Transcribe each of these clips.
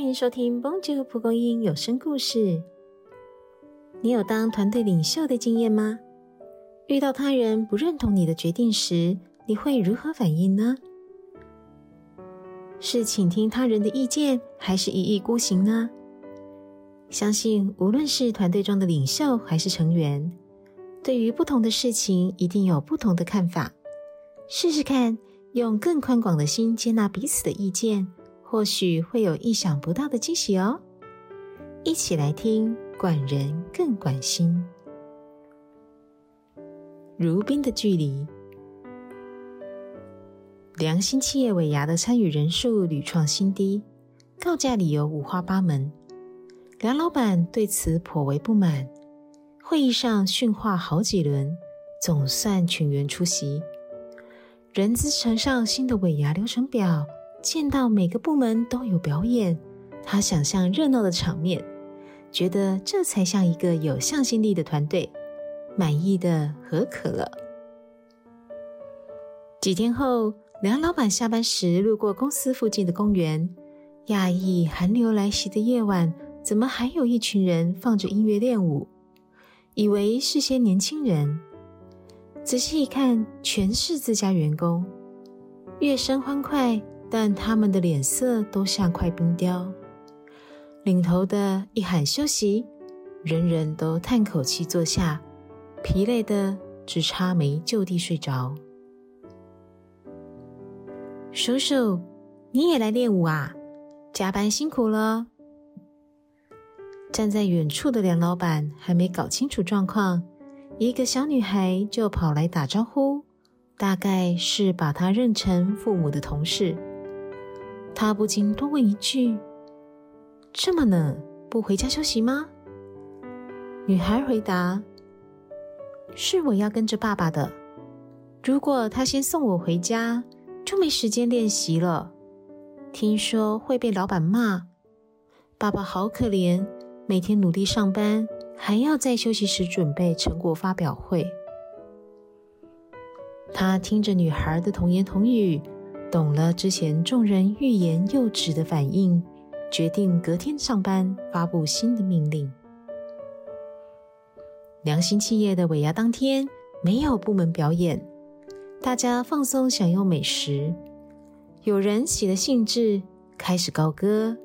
欢迎收听《蹦啾蒲公英有声故事》。你有当团队领袖的经验吗？遇到他人不认同你的决定时，你会如何反应呢？是倾听他人的意见，还是一意孤行呢？相信无论是团队中的领袖还是成员，对于不同的事情一定有不同的看法。试试看，用更宽广的心接纳彼此的意见。或许会有意想不到的惊喜哦！一起来听，管人更管心。如冰的距离，良心企业尾牙的参与人数屡创新低，告假理由五花八门。梁老板对此颇为不满，会议上训话好几轮，总算全员出席。人资呈上新的尾牙流程表。见到每个部门都有表演，他想象热闹的场面，觉得这才像一个有向心力的团队，满意的合可了。几天后，梁老板下班时路过公司附近的公园，讶异寒流来袭的夜晚，怎么还有一群人放着音乐练舞？以为是些年轻人，仔细一看，全是自家员工，乐声欢快。但他们的脸色都像块冰雕。领头的一喊休息，人人都叹口气坐下，疲累的只差没就地睡着。叔叔，你也来练舞啊？加班辛苦了。站在远处的梁老板还没搞清楚状况，一个小女孩就跑来打招呼，大概是把她认成父母的同事。他不禁多问一句：“这么冷，不回家休息吗？”女孩回答：“是我要跟着爸爸的。如果他先送我回家，就没时间练习了。听说会被老板骂。爸爸好可怜，每天努力上班，还要在休息时准备成果发表会。”他听着女孩的童言童语。懂了之前众人欲言又止的反应，决定隔天上班发布新的命令。良心企业的尾牙当天没有部门表演，大家放松享用美食。有人起了兴致，开始高歌。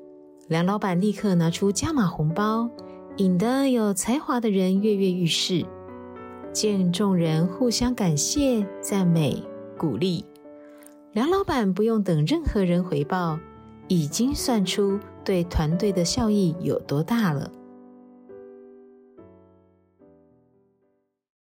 梁老板立刻拿出加码红包，引得有才华的人跃跃欲试。见众人互相感谢、赞美、鼓励。梁老板不用等任何人回报，已经算出对团队的效益有多大了。